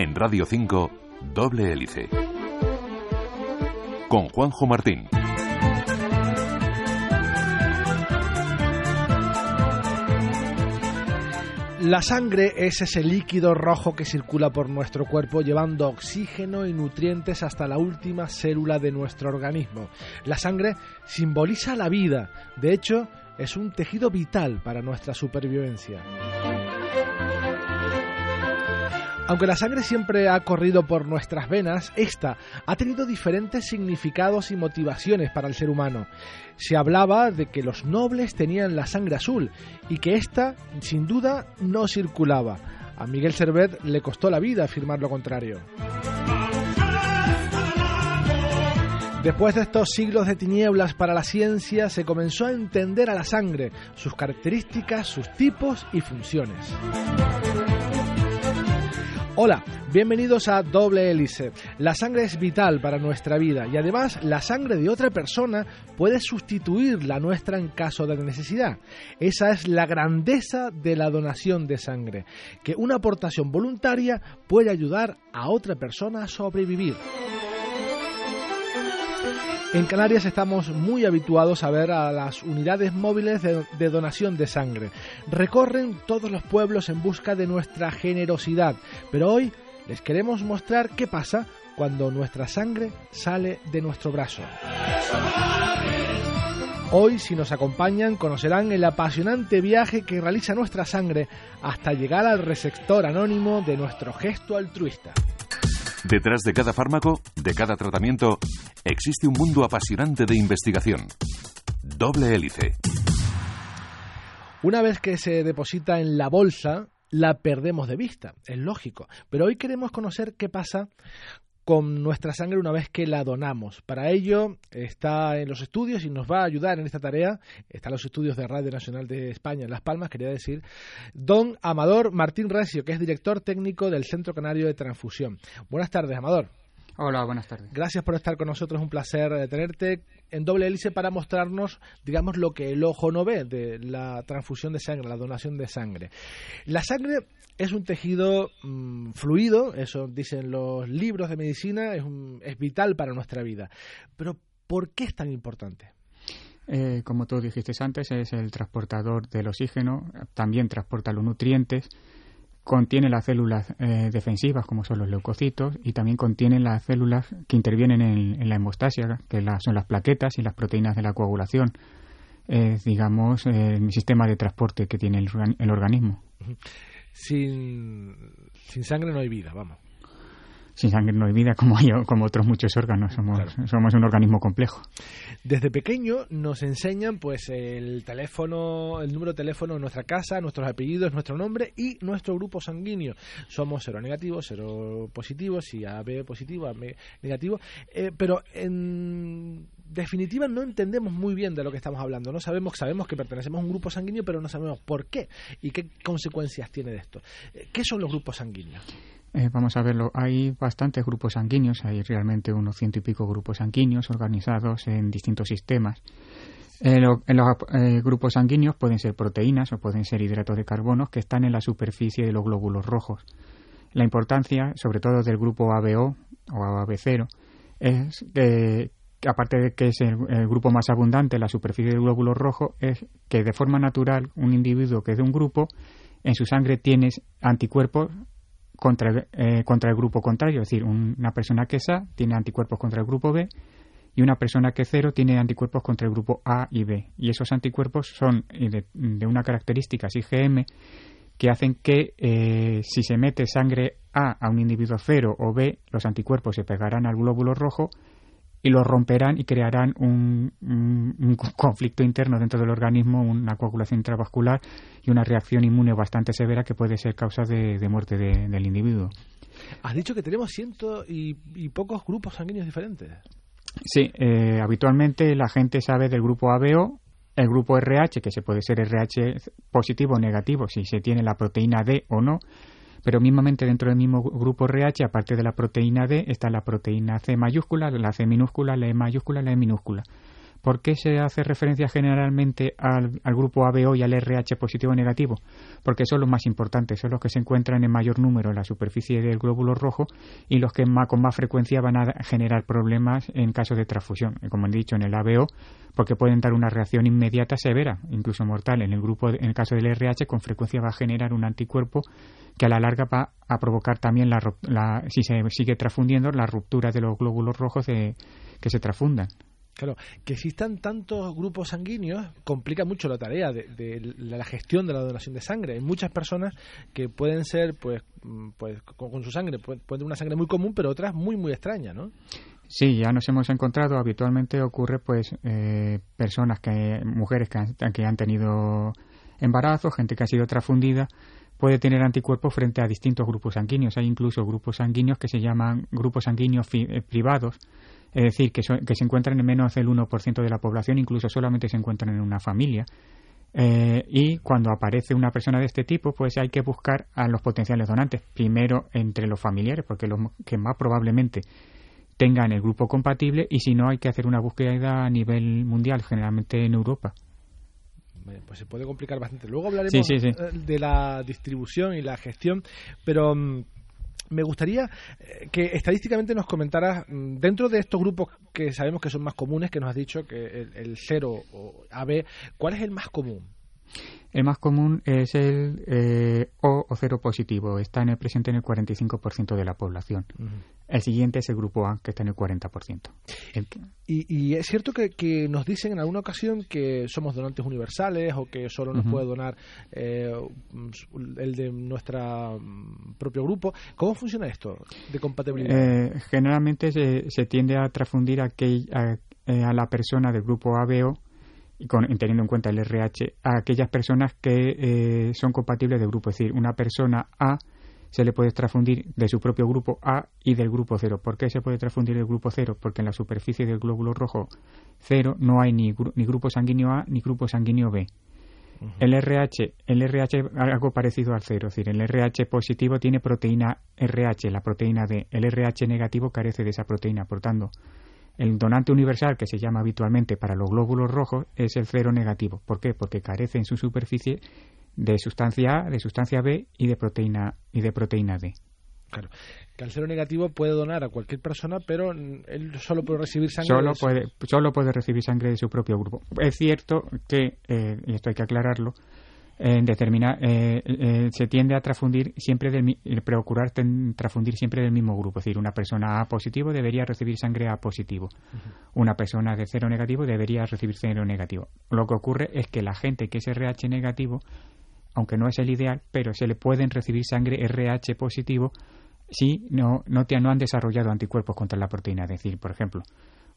En Radio 5, Doble Hélice. Con Juanjo Martín. La sangre es ese líquido rojo que circula por nuestro cuerpo llevando oxígeno y nutrientes hasta la última célula de nuestro organismo. La sangre simboliza la vida, de hecho es un tejido vital para nuestra supervivencia. Aunque la sangre siempre ha corrido por nuestras venas, esta ha tenido diferentes significados y motivaciones para el ser humano. Se hablaba de que los nobles tenían la sangre azul y que esta, sin duda, no circulaba. A Miguel Servet le costó la vida afirmar lo contrario. Después de estos siglos de tinieblas para la ciencia, se comenzó a entender a la sangre, sus características, sus tipos y funciones. Hola, bienvenidos a Doble Hélice. La sangre es vital para nuestra vida y además la sangre de otra persona puede sustituir la nuestra en caso de necesidad. Esa es la grandeza de la donación de sangre, que una aportación voluntaria puede ayudar a otra persona a sobrevivir. En Canarias estamos muy habituados a ver a las unidades móviles de, donación de sangre. Recorren todos los pueblos en busca de nuestra generosidad, pero hoy les queremos mostrar qué pasa cuando nuestra sangre sale de nuestro brazo. Hoy, si nos acompañan, conocerán el apasionante viaje que realiza nuestra sangre hasta llegar al receptor anónimo de nuestro gesto altruista. Detrás de cada fármaco, de cada tratamiento, existe un mundo apasionante de investigación. Doble hélice. Una vez que se deposita en la bolsa, la perdemos de vista, es lógico. Pero hoy queremos conocer qué pasa con nuestra sangre una vez que la donamos. Para ello está en los estudios y nos va a ayudar en esta tarea, está en los estudios de Radio Nacional de España en Las Palmas, quería decir, don Amador Martín Recio, que es director técnico del Centro Canario de Transfusión. Buenas tardes, Amador. Hola, buenas tardes. Gracias por estar con nosotros, un placer eh, tenerte en doble hélice para mostrarnos, digamos, lo que el ojo no ve de la transfusión de sangre, la donación de sangre. La sangre es un tejido mm, fluido, eso dicen los libros de medicina, es, es vital para nuestra vida. Pero, ¿por qué es tan importante? Eh, como tú dijiste antes, es el transportador del oxígeno, también transporta los nutrientes contiene las células eh, defensivas, como son los leucocitos, y también contiene las células que intervienen en, la hemostasia, que son las plaquetas y las proteínas de la coagulación. Es, digamos, el sistema de transporte que tiene el, organismo. sin sangre no hay vida, vamos sin sangre no hay vida como yo, como otros muchos órganos. Somos, somos un organismo complejo. Desde pequeño nos enseñan pues el teléfono, el número de teléfono de nuestra casa, nuestros apellidos, nuestro nombre y nuestro grupo sanguíneo. Somos cero negativos, cero positivos, y AB positivo, AB negativo. Eh, pero en definitiva no entendemos muy bien de lo que estamos hablando. No sabemos, sabemos que pertenecemos a un grupo sanguíneo, pero no sabemos por qué y qué consecuencias tiene de esto. Eh, ¿Qué son los grupos sanguíneos? Eh, vamos a verlo. Hay bastantes grupos sanguíneos, hay realmente unos ciento y pico grupos sanguíneos organizados en distintos sistemas. en los eh, grupos sanguíneos pueden ser proteínas o pueden ser hidratos de carbono que están en la superficie de los glóbulos rojos. La importancia, sobre todo del grupo ABO o AB0, es que, aparte de que es el, el, grupo más abundante en la superficie del glóbulo rojo, es que de forma natural un individuo que es de un grupo en su sangre tiene anticuerpos contra, eh, contra el grupo contrario, es decir, una persona que es A tiene anticuerpos contra el grupo B y una persona que es cero tiene anticuerpos contra el grupo A y B. Y esos anticuerpos son de, de una característica IgM que hacen que eh, si se mete sangre A a un individuo cero o B, los anticuerpos se pegarán al glóbulo rojo y lo romperán y crearán un, conflicto interno dentro del organismo, una coagulación intravascular y una reacción inmune bastante severa que puede ser causa de, muerte del individuo. Has dicho que tenemos ciento y, pocos grupos sanguíneos diferentes. Sí, eh, habitualmente la gente sabe del grupo ABO, el grupo RH, que se puede ser RH positivo o negativo si se tiene la proteína D o no, pero mismamente dentro del mismo grupo RH, aparte de la proteína D, está la proteína C mayúscula, la C minúscula, la E mayúscula, la E minúscula. ¿Por qué se hace referencia generalmente al, grupo ABO y al RH positivo o negativo? Porque son los más importantes, son los que se encuentran en mayor número en la superficie del glóbulo rojo y los que con más frecuencia van a generar problemas en caso de transfusión. Como he dicho, en el ABO, porque pueden dar una reacción inmediata severa, incluso mortal. En el grupo, en el caso del RH, con frecuencia va a generar un anticuerpo que a la larga va a provocar también, la, si se sigue transfundiendo, la ruptura de los glóbulos rojos que se transfundan. Claro, que existan tantos grupos sanguíneos complica mucho la tarea de, la gestión de la donación de sangre. Hay muchas personas que pueden ser, pues, mm, pues con, su sangre, pueden tener una sangre muy común, pero otras muy, muy extrañas, ¿no? Sí, ya nos hemos encontrado, habitualmente ocurre, pues, eh, personas que, mujeres que han, que han tenido embarazo, gente que ha sido transfundida, puede tener anticuerpos frente a distintos grupos sanguíneos. Hay incluso grupos sanguíneos que se llaman grupos sanguíneos eh, privados, es decir, que, se encuentran en menos del 1% de la población, incluso solamente se encuentran en una familia. Eh, y cuando aparece una persona de este tipo, pues hay que buscar a los potenciales donantes, primero entre los familiares, porque los que más probablemente tengan el grupo compatible, y si no, hay que hacer una búsqueda a nivel mundial, generalmente en Europa. Pues se puede complicar bastante. Luego hablaremos eh, de la distribución y la gestión, pero mm, me gustaría eh, que estadísticamente nos comentaras, mm, dentro de estos grupos que sabemos que son más comunes, que nos has dicho que el, el 0 o AB, ¿cuál es el más común? El más común es el eh, O o cero positivo, está en el presente en el 45% de la población. El siguiente es el grupo A, que está en el 40%. Y, es cierto que, nos dicen en alguna ocasión que somos donantes universales o que solo nos puede donar eh, el de nuestro mm, propio grupo. ¿Cómo funciona esto de compatibilidad? Eh, generalmente se, tiende a transfundir a, a, la persona del grupo ABO y con, teniendo en cuenta el RH, a aquellas personas que eh, son compatibles de grupo. Es decir, una persona A se le puede transfundir de su propio grupo A y del grupo 0. ¿Por qué se puede transfundir del grupo 0? Porque en la superficie del glóbulo rojo 0 no hay ni, ni grupo sanguíneo A ni grupo sanguíneo B. El RH, el RH algo parecido al 0, es decir, el RH positivo tiene proteína RH, la proteína D. El RH negativo carece de esa proteína, por tanto, el donante universal, que se llama habitualmente para los glóbulos rojos, es el cero negativo. ¿Por qué? Porque carece en su superficie de sustancia A, de sustancia B y de proteína, y de proteína D. Claro, que al cero negativo puede donar a cualquier persona, pero él solo puede recibir sangre. Solo, puede, solo puede recibir sangre de su propio grupo. Es cierto que, eh, y esto hay que aclararlo, en determinar, eh, eh, se tiende a transfundir siempre del procurar transfundir siempre del mismo grupo. Es decir, una persona A positivo debería recibir sangre A positivo. Una persona de cero negativo debería recibir cero negativo. Lo que ocurre es que la gente que es RH negativo, aunque no es el ideal, pero se le pueden recibir sangre RH positivo si no, no, te, no han desarrollado anticuerpos contra la proteína. Es decir, por ejemplo,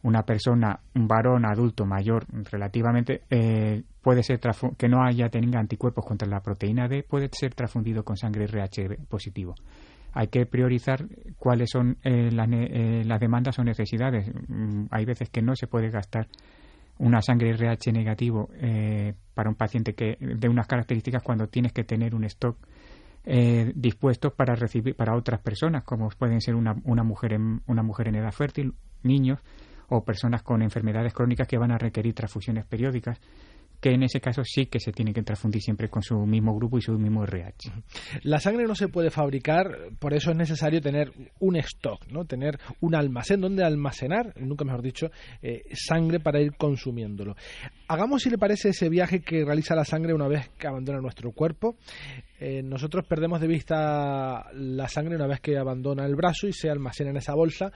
una persona, un varón adulto mayor relativamente, eh, puede ser que no haya tenido anticuerpos contra la proteína D, puede ser transfundido con sangre RH positivo. Hay que priorizar cuáles son eh, eh, las, demandas o necesidades. Mm, hay veces que no se puede gastar una sangre RH negativo para un paciente que de unas características cuando tienes que tener un stock dispuesto para recibir para otras personas como pueden ser una, una mujer en una mujer en edad fértil niños o personas con enfermedades crónicas que van a requerir transfusiones periódicas que en ese caso sí que se tiene que transfundir siempre con su mismo grupo y su mismo RH. La sangre no se puede fabricar, por eso es necesario tener un stock, ¿no? tener un almacén donde almacenar, nunca mejor dicho, eh, sangre para ir consumiéndolo. Hagamos, si le parece, ese viaje que realiza la sangre una vez que abandona nuestro cuerpo. Eh, nosotros perdemos de vista la sangre una vez que abandona el brazo y se almacena en esa bolsa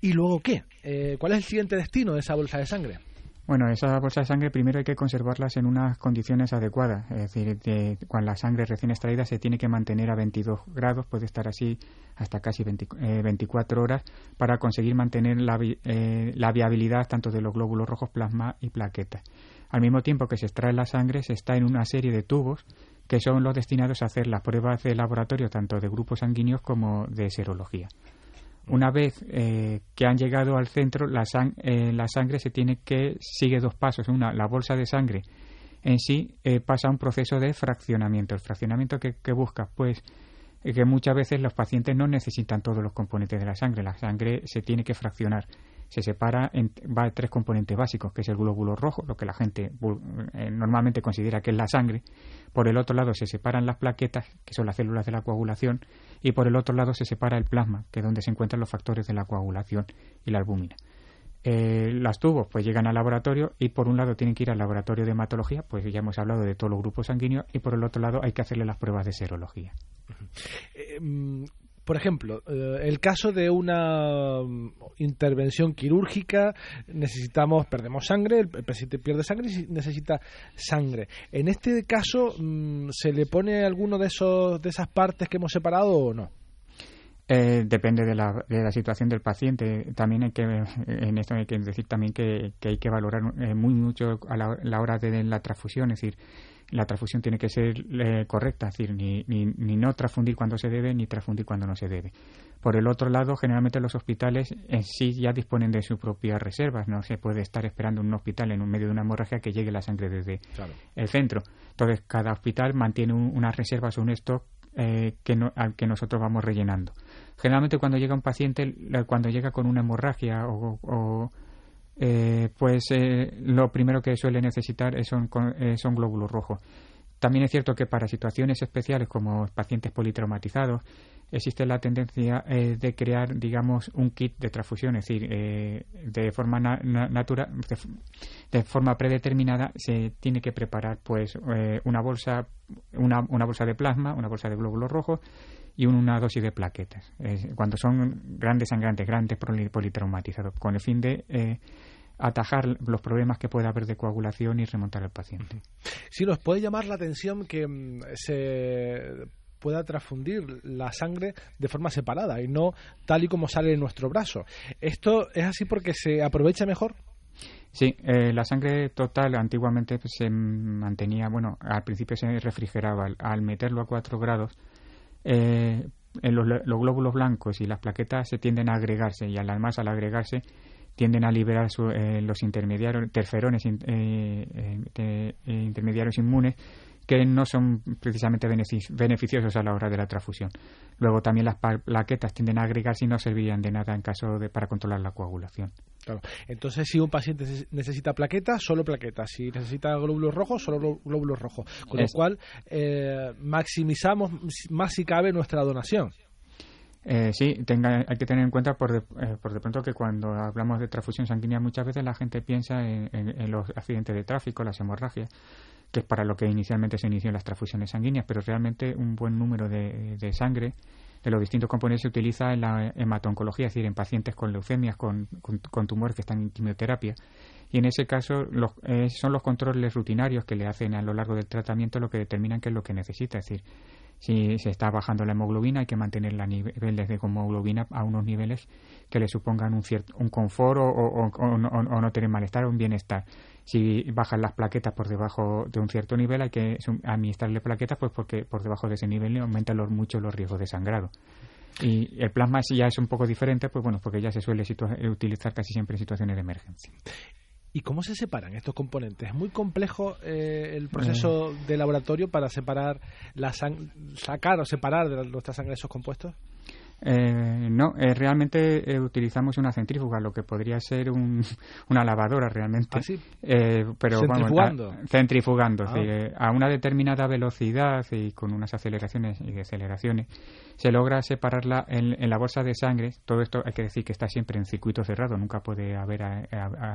¿Y luego qué? Eh, ¿Cuál es el siguiente destino de esa bolsa de sangre? Bueno, esa bolsa de sangre primero hay que conservarlas en unas condiciones adecuadas. Es decir, cuando la sangre recién extraída se tiene que mantener a 22 grados, puede estar así hasta casi 24 eh, horas para conseguir mantener la, eh, la, viabilidad tanto de los glóbulos rojos, plasma y plaquetas. Al mismo tiempo que se extrae la sangre, se está en una serie de tubos que son los destinados a hacer las pruebas de laboratorio tanto de grupos sanguíneos como de serología. Una vez eh, que han llegado al centro, la, eh, la, sangre se tiene que sigue dos pasos. Una, la bolsa de sangre en sí eh, pasa un proceso de fraccionamiento. El fraccionamiento que, busca, pues, que muchas veces los pacientes no necesitan todos los componentes de la sangre. La sangre se tiene que fraccionar se separa en tres componentes básicos, que es el glóbulo rojo, lo que la gente eh, normalmente considera que es la sangre. Por el otro lado se separan las plaquetas, que son las células de la coagulación, y por el otro lado se separa el plasma, que es donde se encuentran los factores de la coagulación y la albúmina. Eh, las tubos pues llegan al laboratorio y por un lado tienen que ir al laboratorio de hematología, pues ya hemos hablado de todos los grupos sanguíneos, y por el otro lado hay que hacerle las pruebas de serología. Por ejemplo, eh, el caso de una mm, intervención quirúrgica, necesitamos, perdemos sangre, el paciente pierde sangre y necesita sangre. En este caso, mm, ¿se le pone alguno de esos de esas partes que hemos separado o no? Eh, depende de la, de la, situación del paciente. También hay que, en esto hay que decir también que, hay que valorar eh, muy mucho a la, hora de la transfusión, es decir, la transfusión tiene que ser eh, correcta, es decir, ni, ni, ni, no transfundir cuando se debe ni transfundir cuando no se debe. Por el otro lado, generalmente los hospitales en sí ya disponen de sus propias reservas, no se puede estar esperando un hospital en un medio de una hemorragia que llegue la sangre desde el centro. Entonces, cada hospital mantiene unas reservas un stock eh, que al que nosotros vamos rellenando. Generalmente cuando llega un paciente, cuando llega con una hemorragia o, eh, pues eh, lo primero que suele necesitar son, son glóbulos rojos. También es cierto que para situaciones especiales como pacientes politraumatizados existe la tendencia de crear, digamos, un kit de transfusión, es decir, de forma natural, de, forma predeterminada se tiene que preparar, pues, una bolsa, una, una bolsa de plasma, una bolsa de glóbulos rojos y una dosis de plaquetas, cuando son grandes sangrantes, grandes politraumatizados, con el fin de eh, atajar los problemas que pueda haber de coagulación y remontar al paciente. Sí, nos puede llamar la atención que mm, se pueda transfundir la sangre de forma separada y no tal y como sale en nuestro brazo. ¿Esto es así porque se aprovecha mejor? Sí, eh, la sangre total antiguamente se mantenía, bueno, al principio se refrigeraba. Al meterlo a 4 grados, eh, los, glóbulos blancos y las plaquetas se tienden a agregarse y además al agregarse tienden a liberar eh, los intermediarios, interferones eh, intermediarios inmunes que no son precisamente beneficiosos a la hora de la transfusión. Luego también las plaquetas tienden a agregarse y no servirían de nada en caso de para controlar la coagulación. Claro. Entonces, si un paciente necesita plaquetas, solo plaquetas. Si necesita glóbulos rojos, solo glóbulos rojos. Con lo cual, eh, maximizamos más si cabe nuestra donación. Eh, sí, tenga, hay que tener en cuenta por de, eh, por de pronto que cuando hablamos de transfusión sanguínea muchas veces la gente piensa en los accidentes de tráfico, las hemorragias, que es para lo que inicialmente se inició las transfusiones sanguíneas, pero realmente un buen número de, sangre de los distintos componentes se utiliza en la hematoncología, es decir, en pacientes con leucemias, con, con, tumores que están en quimioterapia. Y en ese caso los, eh, son los controles rutinarios que le hacen a lo largo del tratamiento lo que determinan qué es lo que necesita. Es decir, si se está bajando la hemoglobina, hay que mantener los niveles de hemoglobina a unos niveles que le supongan un, cierto, un confort o, no tener malestar o un bienestar. Si bajan las plaquetas por debajo de un cierto nivel, hay que administrarle plaquetas, pues porque por debajo de ese nivel aumentan mucho los riesgos de sangrado. Y el plasma si ya es un poco diferente, pues bueno, porque ya se suele utilizar casi siempre en situaciones de emergencia. ¿Y cómo se separan estos componentes? ¿Es muy complejo eh, el proceso de laboratorio para separar la sacar o separar de nuestra sangre esos compuestos? Eh, no, eh, realmente eh, utilizamos una centrífuga, lo que podría ser un, una lavadora realmente. ¿Ah, eh, pero centrifugando. centrifugando, ah. a una determinada velocidad y con unas aceleraciones y deceleraciones se logra separarla en, la bolsa de sangre. Todo esto hay que decir que está siempre en circuito cerrado, nunca puede haber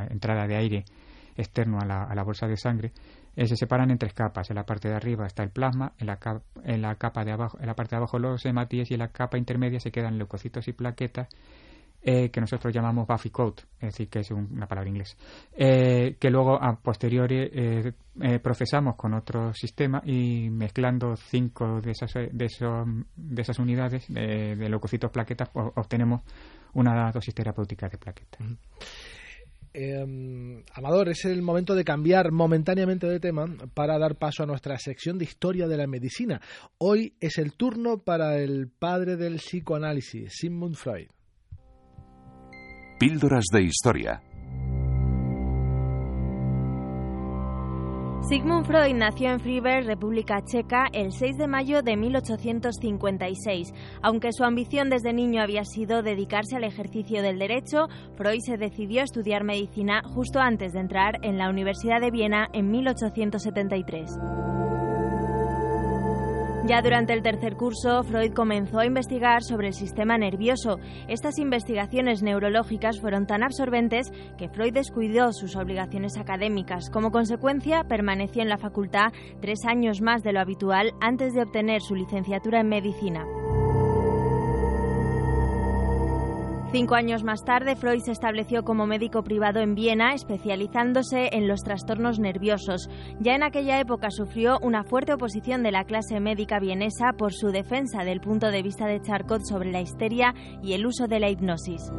entrada de aire externo a la, a la bolsa de sangre eh, se separan en tres capas. En la parte de arriba está el plasma, en la, en la capa de abajo, en la parte de abajo los hematíes y en la capa intermedia se quedan leucocitos y plaquetas eh, que nosotros llamamos Buffy Coat, es decir, que es una palabra inglesa, eh, que luego a posteriori procesamos con otro sistema y mezclando cinco de esas, de, esos, de esas unidades de, leucocitos plaquetas obtenemos una dosis terapéutica de plaquetas. Eh, Amador, es el momento de cambiar momentáneamente de tema para dar paso a nuestra sección de historia de la medicina. Hoy es el turno para el padre del psicoanálisis, Sigmund Freud. Píldoras de historia Sigmund Freud nació en Freiberg, República Checa, el 6 de mayo de 1856. Aunque su ambición desde niño había sido dedicarse al ejercicio del derecho, Freud se decidió a estudiar medicina justo antes de entrar en la Universidad de Viena en 1873. Ya durante el tercer curso, Freud comenzó a investigar sobre el sistema nervioso. Estas investigaciones neurológicas fueron tan absorbentes que Freud descuidó sus obligaciones académicas. Como consecuencia, permaneció en la facultad tres años más de lo habitual antes de obtener su licenciatura en medicina. Cinco años más tarde, Freud se estableció como médico privado en Viena, especializándose en los trastornos nerviosos. Ya en aquella época sufrió una fuerte oposición de la clase médica vienesa por su defensa del punto de vista de Charcot sobre la histeria y el uso de la hipnosis.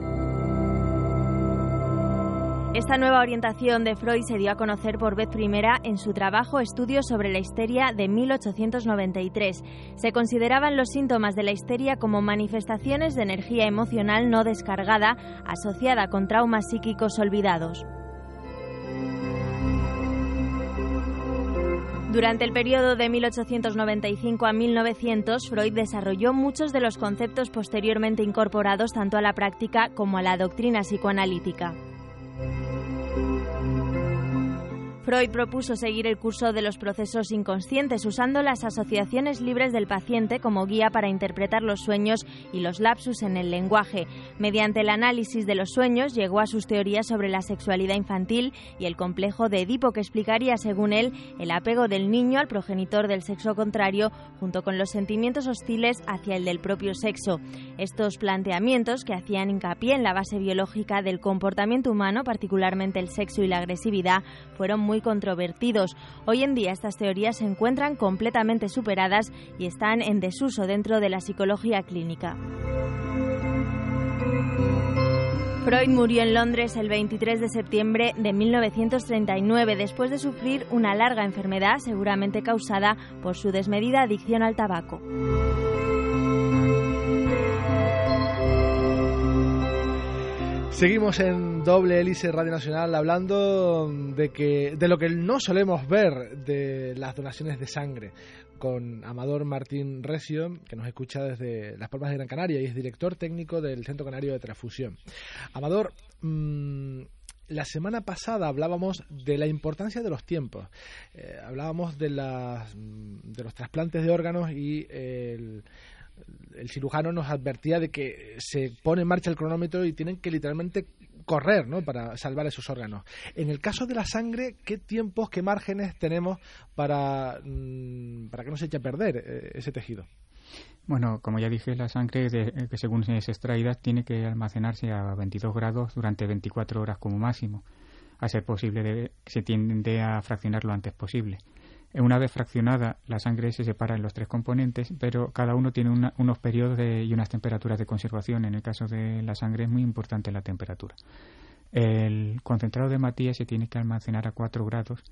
Esta nueva orientación de Freud se dio a conocer por vez primera en su trabajo Estudios sobre la histeria de 1893. Se consideraban los síntomas de la histeria como manifestaciones de energía emocional no descargada asociada con traumas psíquicos olvidados. Durante el periodo de 1895 a 1900, Freud desarrolló muchos de los conceptos posteriormente incorporados tanto a la práctica como a la doctrina psicoanalítica. Freud propuso seguir el curso de los procesos inconscientes usando las asociaciones libres del paciente como guía para interpretar los sueños y los lapsus en el lenguaje. Mediante el análisis de los sueños llegó a sus teorías sobre la sexualidad infantil y el complejo de Edipo que explicaría, según él, el apego del niño al progenitor del sexo contrario junto con los sentimientos hostiles hacia el del propio sexo. Estos planteamientos, que hacían hincapié en la base biológica del comportamiento humano, particularmente el sexo y la agresividad, fueron muy controvertidos. Hoy en día estas teorías se encuentran completamente superadas y están en desuso dentro de la psicología clínica. Freud murió en Londres el 23 de septiembre de 1939 después de sufrir una larga enfermedad seguramente causada por su desmedida adicción al tabaco. Seguimos en doble hélice Radio Nacional hablando de que de lo que no solemos ver de las donaciones de sangre con Amador Martín Recio, que nos escucha desde Las Palmas de Gran Canaria y es director técnico del Centro Canario de Transfusión. Amador, mm, la semana pasada hablábamos de la importancia de los tiempos. Eh, hablábamos de, las, de los trasplantes de órganos y el el cirujano nos advertía de que se pone en marcha el cronómetro y tienen que literalmente correr ¿no? para salvar esos órganos. En el caso de la sangre, ¿qué tiempos, qué márgenes tenemos para, mm, para que no se eche a perder eh, ese tejido? Bueno, como ya dije, la sangre eh, que según es extraída tiene que almacenarse a 22 grados durante 24 horas como máximo. A ser posible, se tiende a fraccionar lo antes posible. Una vez fraccionada, la sangre se separa en los tres componentes, pero cada uno tiene unos periodos y unas temperaturas de conservación. En el caso de la sangre es muy importante la temperatura. El concentrado de Matías se tiene que almacenar a 4 grados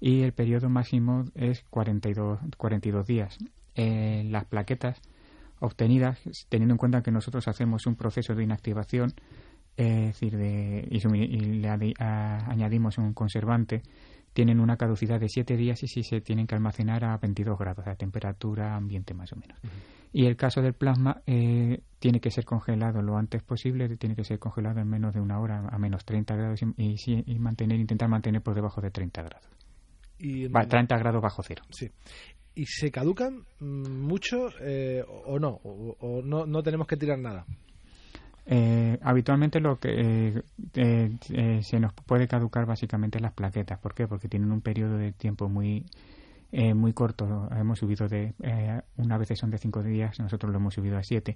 y el periodo máximo es 42, 42 días. las plaquetas obtenidas, teniendo en cuenta que nosotros hacemos un proceso de inactivación, es decir, de, y, le añadimos un conservante, tienen una caducidad de 7 días y si se tienen que almacenar a 22 grados, a temperatura ambiente más o menos. Y el caso del plasma eh, tiene que ser congelado lo antes posible, tiene que ser congelado en menos de una hora, a menos 30 grados y, mantener, intentar mantener por debajo de 30 grados. Y, 30 grados bajo cero. Sí. ¿Y se caducan mm, mucho eh, o no? ¿O, no, no tenemos que tirar nada? Eh, habitualmente lo que eh, eh, se nos puede caducar básicamente las plaquetas. ¿Por qué? Porque tienen un periodo de tiempo muy muy corto. Hemos subido de una vez son de cinco días, nosotros lo hemos subido a siete.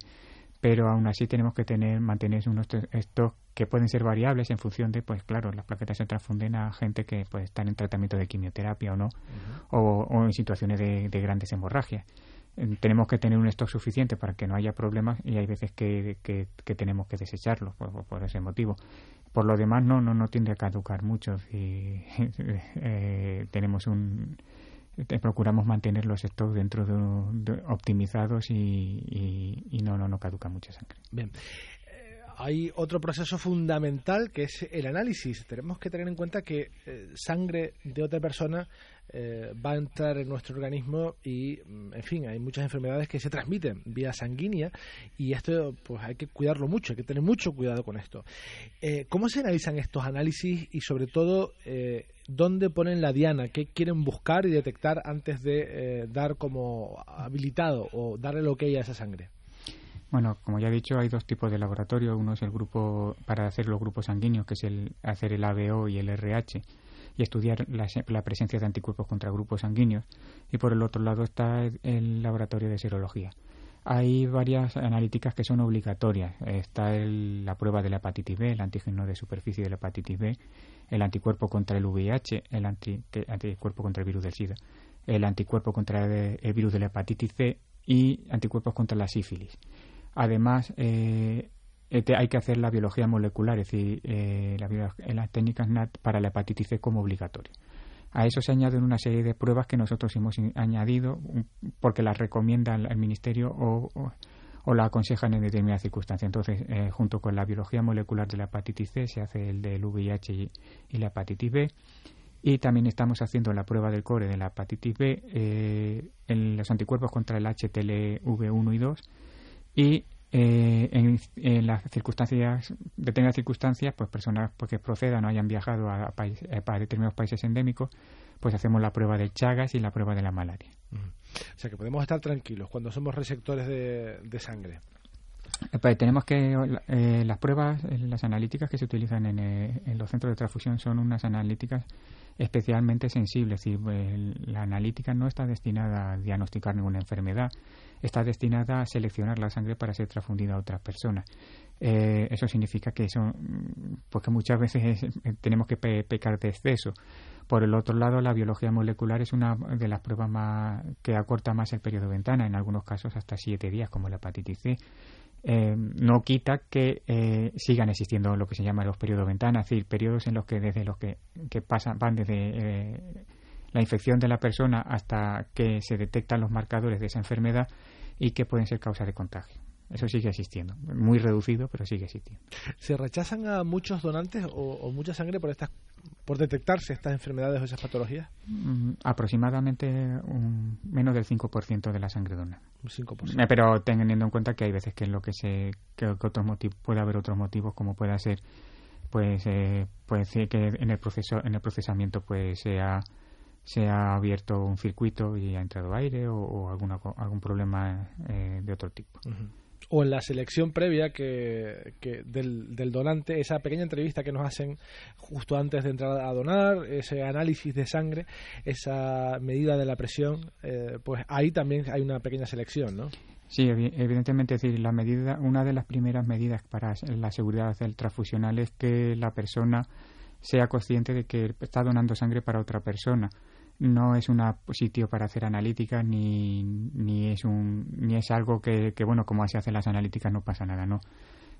Pero aún así tenemos que tener mantener unos stocks que pueden ser variables en función de, pues claro, las plaquetas se transfunden a gente que pues están en tratamiento de quimioterapia o no, o, en situaciones de, de grandes hemorragias tenemos que tener un stock suficiente para que no haya problemas y hay veces que, que, tenemos que desecharlo por, ese motivo. Por lo demás, no, no, no tiende a caducar mucho. y eh, tenemos un. procuramos mantener los stocks dentro de, optimizados y, y, no, no, no caduca mucha sangre. Bien hay otro proceso fundamental que es el análisis. Tenemos que tener en cuenta que eh, sangre de otra persona eh, va a entrar en nuestro organismo y, mm, en fin, hay muchas enfermedades que se transmiten vía sanguínea y esto pues hay que cuidarlo mucho, hay que tener mucho cuidado con esto. Eh, ¿Cómo se analizan estos análisis y sobre todo dónde ponen la diana? ¿Qué quieren buscar y detectar antes de dar como habilitado o darle lo que hay a esa sangre? Bueno, como ya he dicho, hay dos tipos de laboratorio. Uno es el grupo para hacer los grupos sanguíneos, que es el hacer el ABO y el RH y estudiar la, presencia de anticuerpos contra grupos sanguíneos. Y por el otro lado está el laboratorio de serología. Hay varias analíticas que son obligatorias. Está la prueba de la hepatitis B, el antígeno de superficie de la hepatitis B, el anticuerpo contra el VIH, el anticuerpo contra el virus del SIDA, el anticuerpo contra el virus de la hepatitis C y anticuerpos contra la sífilis. Además, eh, eh, hay que hacer la biología molecular, es decir, eh, las técnicas NAT para la hepatitis C como obligatoria. A eso se añaden una serie de pruebas que nosotros hemos añadido porque las recomienda el, Ministerio o, o, la aconsejan en determinadas circunstancias. Entonces, junto con la biología molecular de la hepatitis C, se hace el del VIH y, la hepatitis B. Y también estamos haciendo la prueba del core de la hepatitis B, en los anticuerpos contra el HTLV1 y 2 y eh, en, las circunstancias, determinadas circunstancias, pues personas pues, que procedan o hayan viajado a, determinados países endémicos, pues hacemos la prueba del Chagas y la prueba de la malaria. O sea que podemos estar tranquilos cuando somos receptores de, sangre. Eh, pues tenemos que eh, las pruebas, las analíticas que se utilizan en, en, los centros de transfusión son unas analíticas especialmente sensibles. Y la analítica no está destinada a diagnosticar ninguna enfermedad, está destinada a seleccionar la sangre para ser transfundida a otras personas. Eh, eso significa que eso, porque muchas veces eh, tenemos que pecar de exceso. Por el otro lado, la biología molecular es una de las pruebas más que acorta más el periodo de ventana, en algunos casos hasta siete días, como la hepatitis C. Eh, no quita que sigan existiendo lo que se llama los periodos ventana, es decir, periodos en los que desde los que, que pasan van desde la infección de la persona hasta que se detectan los marcadores de esa enfermedad y que pueden ser causa de contagio. Eso sigue existiendo, muy reducido, pero sigue existiendo. ¿Se rechazan a muchos donantes o, mucha sangre por estas por detectarse estas enfermedades o esas patologías? Mm, aproximadamente un, menos del 5% de la sangre donada. Un 5%. Eh, pero teniendo en cuenta que hay veces que lo que se que, otros motivos puede haber otros motivos como pueda ser pues eh, puede ser que en el proceso en el procesamiento pues sea se ha abierto un circuito y ha entrado aire o, alguna, algún problema eh, de otro tipo. O en la selección previa que, del, del, donante, esa pequeña entrevista que nos hacen justo antes de entrar a donar, ese análisis de sangre, esa medida de la presión, eh, pues ahí también hay una pequeña selección, ¿no? Sí, evidentemente, decir, la medida, una de las primeras medidas para la seguridad del transfusional es que la persona sea consciente de que está donando sangre para otra persona no es un sitio para hacer analíticas ni, ni es un ni es algo que, que, bueno como se hacen las analíticas no pasa nada no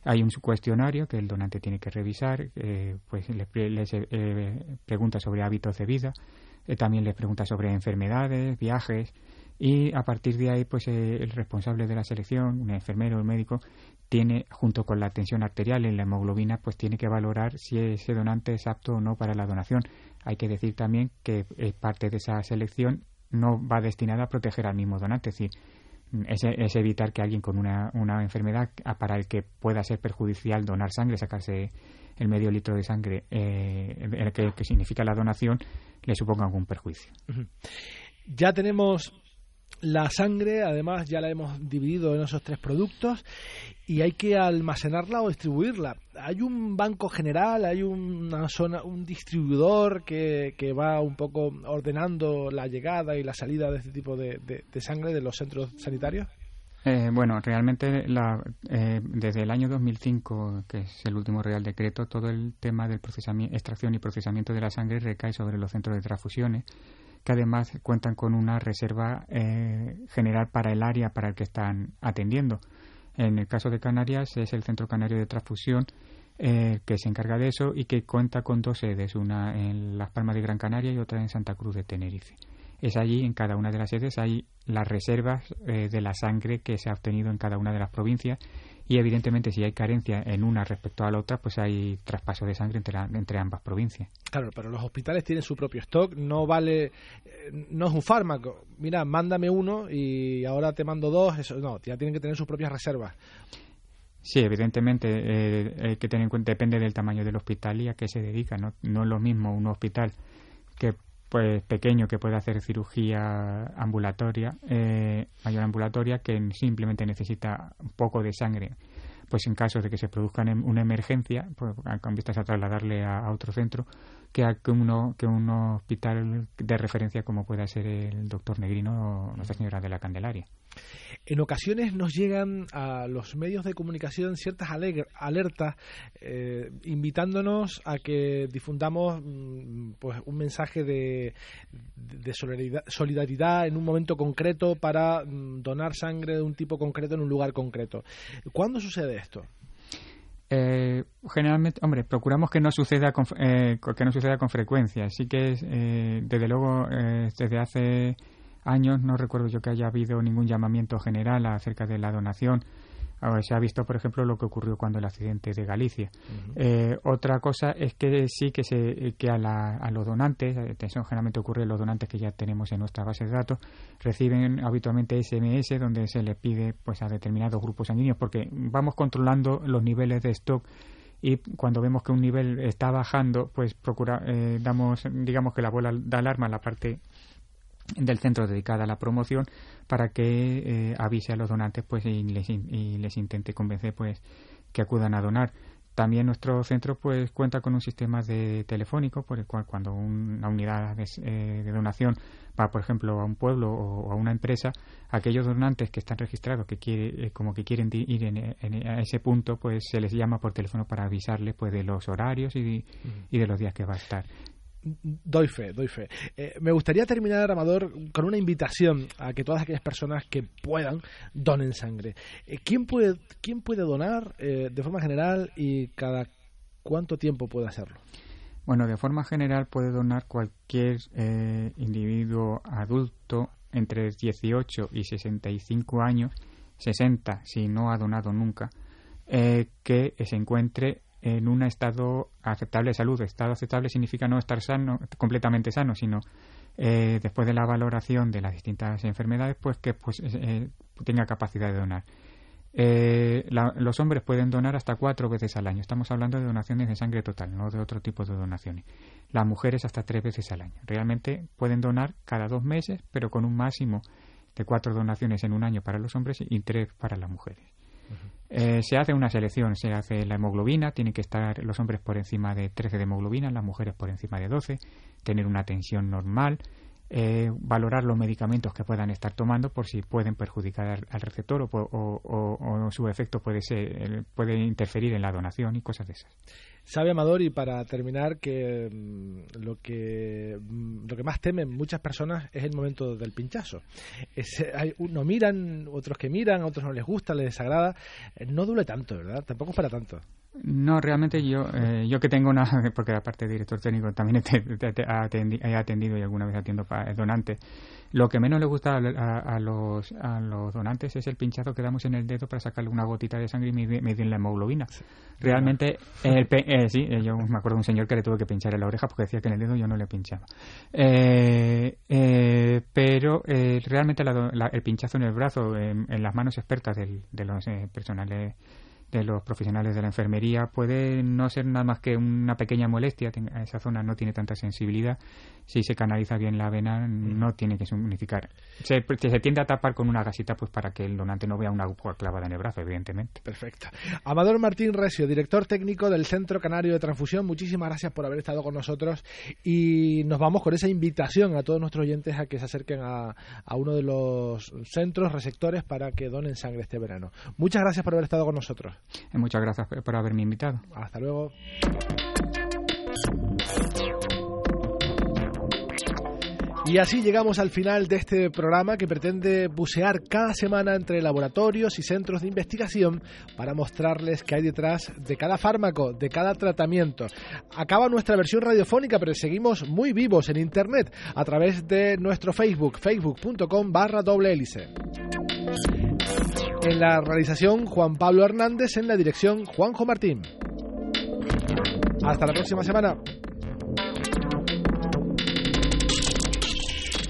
hay un cuestionario que el donante tiene que revisar eh, pues les, eh, pregunta sobre hábitos de vida eh, también les pregunta sobre enfermedades viajes y a partir de ahí pues el responsable de la selección un enfermero o médico tiene junto con la tensión arterial y la hemoglobina pues tiene que valorar si ese donante es apto o no para la donación hay que decir también que eh, parte de esa selección no va destinada a proteger al mismo donante, es decir, es, evitar que alguien con una, una, enfermedad para el que pueda ser perjudicial donar sangre, sacarse el medio litro de sangre, eh, que, que, significa la donación, le suponga algún perjuicio. Ya tenemos la sangre, además, ya la hemos dividido en esos tres productos y hay que almacenarla o distribuirla. Hay un banco general, hay una zona, un distribuidor que, que va un poco ordenando la llegada y la salida de este tipo de, sangre de los centros sanitarios. Eh, bueno, realmente la, eh, desde el año 2005, que es el último Real Decreto, todo el tema del extracción y procesamiento de la sangre recae sobre los centros de transfusiones que además cuentan con una reserva eh, general para el área para el que están atendiendo. En el caso de Canarias es el Centro Canario de Transfusión eh, que se encarga de eso y que cuenta con dos sedes, una en Las Palmas de Gran Canaria y otra en Santa Cruz de Tenerife. es allí, en cada una de las sedes, hay las reservas eh, de la sangre que se ha obtenido en cada una de las provincias y evidentemente si hay carencia en una respecto a la otra, pues hay traspaso de sangre entre, entre ambas provincias. Claro, pero los hospitales tienen su propio stock, no vale, eh, no es un fármaco. Mira, mándame uno y ahora te mando dos, eso no, ya tienen que tener sus propias reservas. Sí, evidentemente eh, hay que tener en cuenta, depende del tamaño del hospital y a qué se dedica. No, no es lo mismo un hospital que pues pequeño que puede hacer cirugía ambulatoria, eh, mayor ambulatoria, que simplemente necesita un poco de sangre, pues en caso de que se produzca una emergencia, pues, con vistas a trasladarle a, otro centro, que a que, uno, que un hospital de referencia como pueda ser el doctor Negrino o Nuestra Señora de la Candelaria. En ocasiones nos llegan a los medios de comunicación ciertas alertas eh, invitándonos a que difundamos mm, pues un mensaje de, solidaridad, en un momento concreto para mm, donar sangre de un tipo concreto en un lugar concreto. ¿Cuándo sucede esto? Eh, generalmente, hombre, procuramos que no suceda con, eh, que no suceda con frecuencia. Así que, desde luego, desde hace años no recuerdo yo que haya habido ningún llamamiento general acerca de la donación. se ha visto, por ejemplo, lo que ocurrió cuando el accidente de Galicia. Eh, otra cosa es que sí que, se, que a, a los donantes, eh, eso generalmente ocurre a los donantes que ya tenemos en nuestra base de datos, reciben habitualmente SMS donde se les pide pues a determinados grupos sanguíneos porque vamos controlando los niveles de stock y cuando vemos que un nivel está bajando, pues procura, eh, damos, digamos que la bola de alarma en la parte del centro dedicada a la promoción para que eh, avise a los donantes pues y les, y les intente convencer pues que acudan a donar. También nuestro centro pues cuenta con un sistema de telefónico por el cual cuando una unidad de, eh, donación va por ejemplo a un pueblo o, a una empresa aquellos donantes que están registrados que quiere eh, como que quieren ir en, a ese punto pues se les llama por teléfono para avisarles pues de los horarios y, y de los días que va a estar Doy fe, doy fe. Eh, me gustaría terminar, Amador, con una invitación a que todas aquellas personas que puedan donen sangre. Eh, ¿quién, puede, ¿Quién puede donar eh, de forma general y cada cuánto tiempo puede hacerlo? Bueno, de forma general puede donar cualquier individuo adulto entre 18 y 65 años, 60 si no ha donado nunca, que se encuentre en un estado aceptable de salud. Estado aceptable significa no estar sano, completamente sano, sino eh, después de la valoración de las distintas enfermedades, pues que pues, eh, tenga capacidad de donar. Eh, los hombres pueden donar hasta cuatro veces al año. Estamos hablando de donaciones de sangre total, no de otro tipo de donaciones. Las mujeres hasta tres veces al año. Realmente pueden donar cada dos meses, pero con un máximo de cuatro donaciones en un año para los hombres y tres para las mujeres. Eh, se hace una selección, se hace la hemoglobina, tienen que estar los hombres por encima de 13 de hemoglobina, las mujeres por encima de 12, tener una tensión normal, eh, valorar los medicamentos que puedan estar tomando por si pueden perjudicar al, receptor o, su efecto puede, ser, puede interferir en la donación y cosas de esas. Sabe Amador y para terminar que mm, lo que mm, lo que más temen muchas personas es el momento del pinchazo. hay uno miran, otros que miran, otros no les gusta, les desagrada. Eh, no duele tanto, ¿verdad? Tampoco es para tanto. No, realmente yo, eh, yo que tengo una, porque aparte de director técnico también he atendido y alguna vez atiendo para donantes. Lo que menos le gusta a, los, a los donantes es el pinchazo que damos en el dedo para sacarle una gotita de sangre y medir la hemoglobina. Realmente, el, eh, sí, eh, yo me acuerdo de un señor que le tuve que pinchar en la oreja porque decía que en el dedo yo no le pinchaba. Eh, pero realmente el pinchazo en el brazo, en, las manos expertas de los personales de los profesionales de la enfermería puede no ser nada más que una pequeña molestia, esa zona no tiene tanta sensibilidad, si se canaliza bien la vena no tiene que significar. Se, se tiende a tapar con una gasita pues para que el donante no vea una aguja clavada en el brazo, evidentemente. Perfecto. Amador Martín Resio, director técnico del Centro Canario de Transfusión, muchísimas gracias por haber estado con nosotros y nos vamos con esa invitación a todos nuestros oyentes a que se acerquen a, a uno de los centros receptores para que donen sangre este verano. Muchas gracias por haber estado con nosotros. Muchas gracias por haberme invitado. Hasta luego. Y así llegamos al final de este programa que pretende bucear cada semana entre laboratorios y centros de investigación para mostrarles qué hay detrás de cada fármaco, de cada tratamiento. Acaba nuestra versión radiofónica, pero seguimos muy vivos en Internet a través de nuestro Facebook, facebook.com barra doble hélice. En la realización, Juan Pablo Hernández, en la dirección, Juanjo Martín. Hasta la próxima semana.